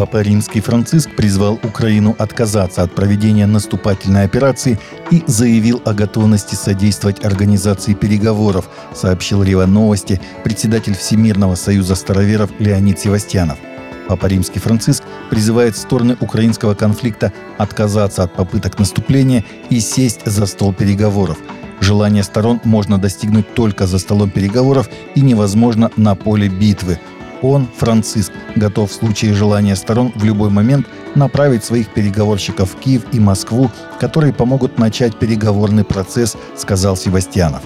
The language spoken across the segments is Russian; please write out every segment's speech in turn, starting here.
Папа Римский Франциск призвал Украину отказаться от проведения наступательной операции и заявил о готовности содействовать организации переговоров, сообщил Рива Новости председатель Всемирного союза староверов Леонид Севастьянов. Папа Римский Франциск призывает стороны украинского конфликта отказаться от попыток наступления и сесть за стол переговоров. Желание сторон можно достигнуть только за столом переговоров и невозможно на поле битвы – он, Франциск, готов в случае желания сторон в любой момент направить своих переговорщиков в Киев и Москву, которые помогут начать переговорный процесс, сказал Севастьянов.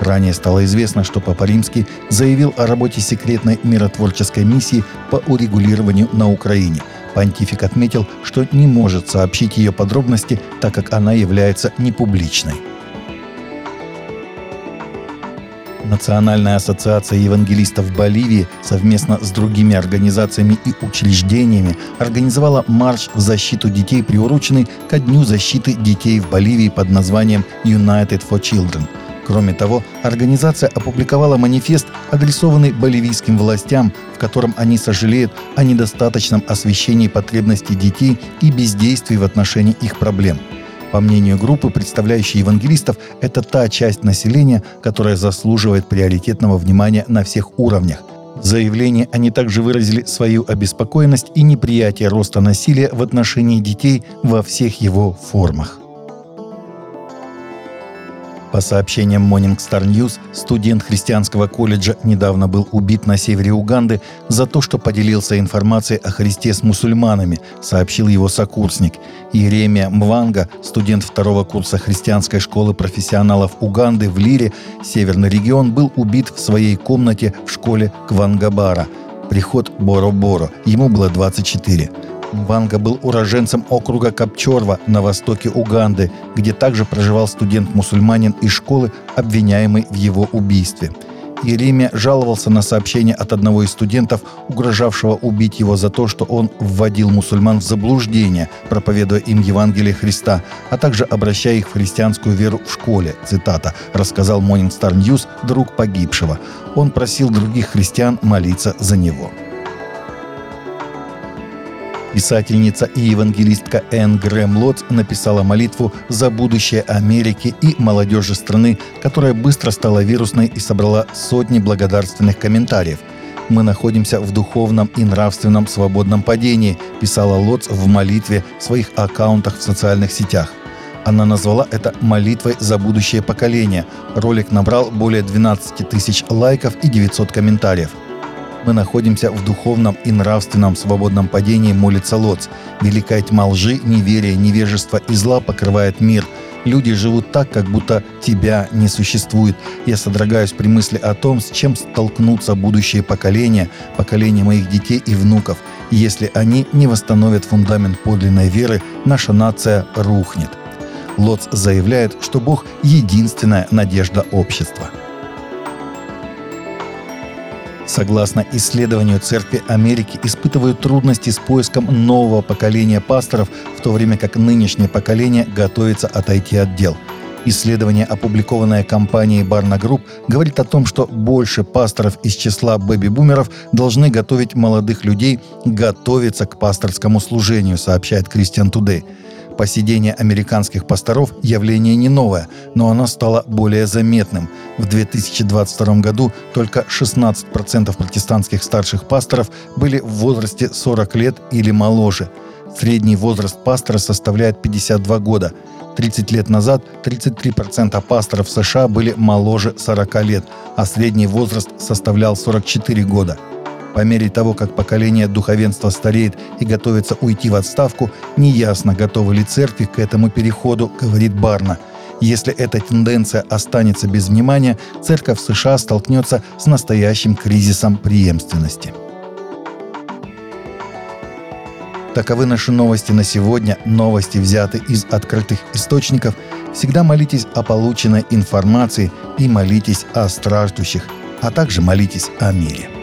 Ранее стало известно, что Папа Римский заявил о работе секретной миротворческой миссии по урегулированию на Украине. Понтифик отметил, что не может сообщить ее подробности, так как она является непубличной. Национальная ассоциация евангелистов Боливии совместно с другими организациями и учреждениями организовала марш в защиту детей, приуроченный ко Дню защиты детей в Боливии под названием United for Children. Кроме того, организация опубликовала манифест, адресованный боливийским властям, в котором они сожалеют о недостаточном освещении потребностей детей и бездействии в отношении их проблем – по мнению группы, представляющей евангелистов, это та часть населения, которая заслуживает приоритетного внимания на всех уровнях. В заявлении они также выразили свою обеспокоенность и неприятие роста насилия в отношении детей во всех его формах. По сообщениям Morning Star News, студент христианского колледжа недавно был убит на севере Уганды за то, что поделился информацией о Христе с мусульманами, сообщил его сокурсник. Иеремия Мванга, студент второго курса христианской школы профессионалов Уганды в Лире, северный регион, был убит в своей комнате в школе Квангабара. Приход Боро-Боро. Ему было 24. Мванга был уроженцем округа Капчорва на востоке Уганды, где также проживал студент-мусульманин из школы, обвиняемый в его убийстве. Иеремия жаловался на сообщение от одного из студентов, угрожавшего убить его за то, что он вводил мусульман в заблуждение, проповедуя им Евангелие Христа, а также обращая их в христианскую веру в школе, цитата, рассказал Morning Star News друг погибшего. Он просил других христиан молиться за него. Писательница и евангелистка Энн Грэм Лотс написала молитву за будущее Америки и молодежи страны, которая быстро стала вирусной и собрала сотни благодарственных комментариев. «Мы находимся в духовном и нравственном свободном падении», писала Лотс в молитве в своих аккаунтах в социальных сетях. Она назвала это молитвой за будущее поколение. Ролик набрал более 12 тысяч лайков и 900 комментариев – мы находимся в духовном и нравственном свободном падении, молится Лоц. Великая тьма лжи, неверия, невежества и зла покрывает мир. Люди живут так, как будто тебя не существует. Я содрогаюсь при мысли о том, с чем столкнутся будущие поколения, поколения моих детей и внуков. Если они не восстановят фундамент подлинной веры, наша нация рухнет. Лоц заявляет, что Бог – единственная надежда общества. Согласно исследованию Церкви Америки, испытывают трудности с поиском нового поколения пасторов, в то время как нынешнее поколение готовится отойти от дел. Исследование, опубликованное компанией Barna Group, говорит о том, что больше пасторов из числа бэби-бумеров должны готовить молодых людей готовиться к пасторскому служению, сообщает Christian Today. Посидение американских пасторов – явление не новое, но оно стало более заметным. В 2022 году только 16% протестантских старших пасторов были в возрасте 40 лет или моложе. Средний возраст пастора составляет 52 года. 30 лет назад 33% пасторов США были моложе 40 лет, а средний возраст составлял 44 года – по мере того, как поколение духовенства стареет и готовится уйти в отставку, неясно, готовы ли церкви к этому переходу, говорит Барна. Если эта тенденция останется без внимания, церковь США столкнется с настоящим кризисом преемственности. Таковы наши новости на сегодня. Новости взяты из открытых источников. Всегда молитесь о полученной информации и молитесь о страждущих, а также молитесь о мире.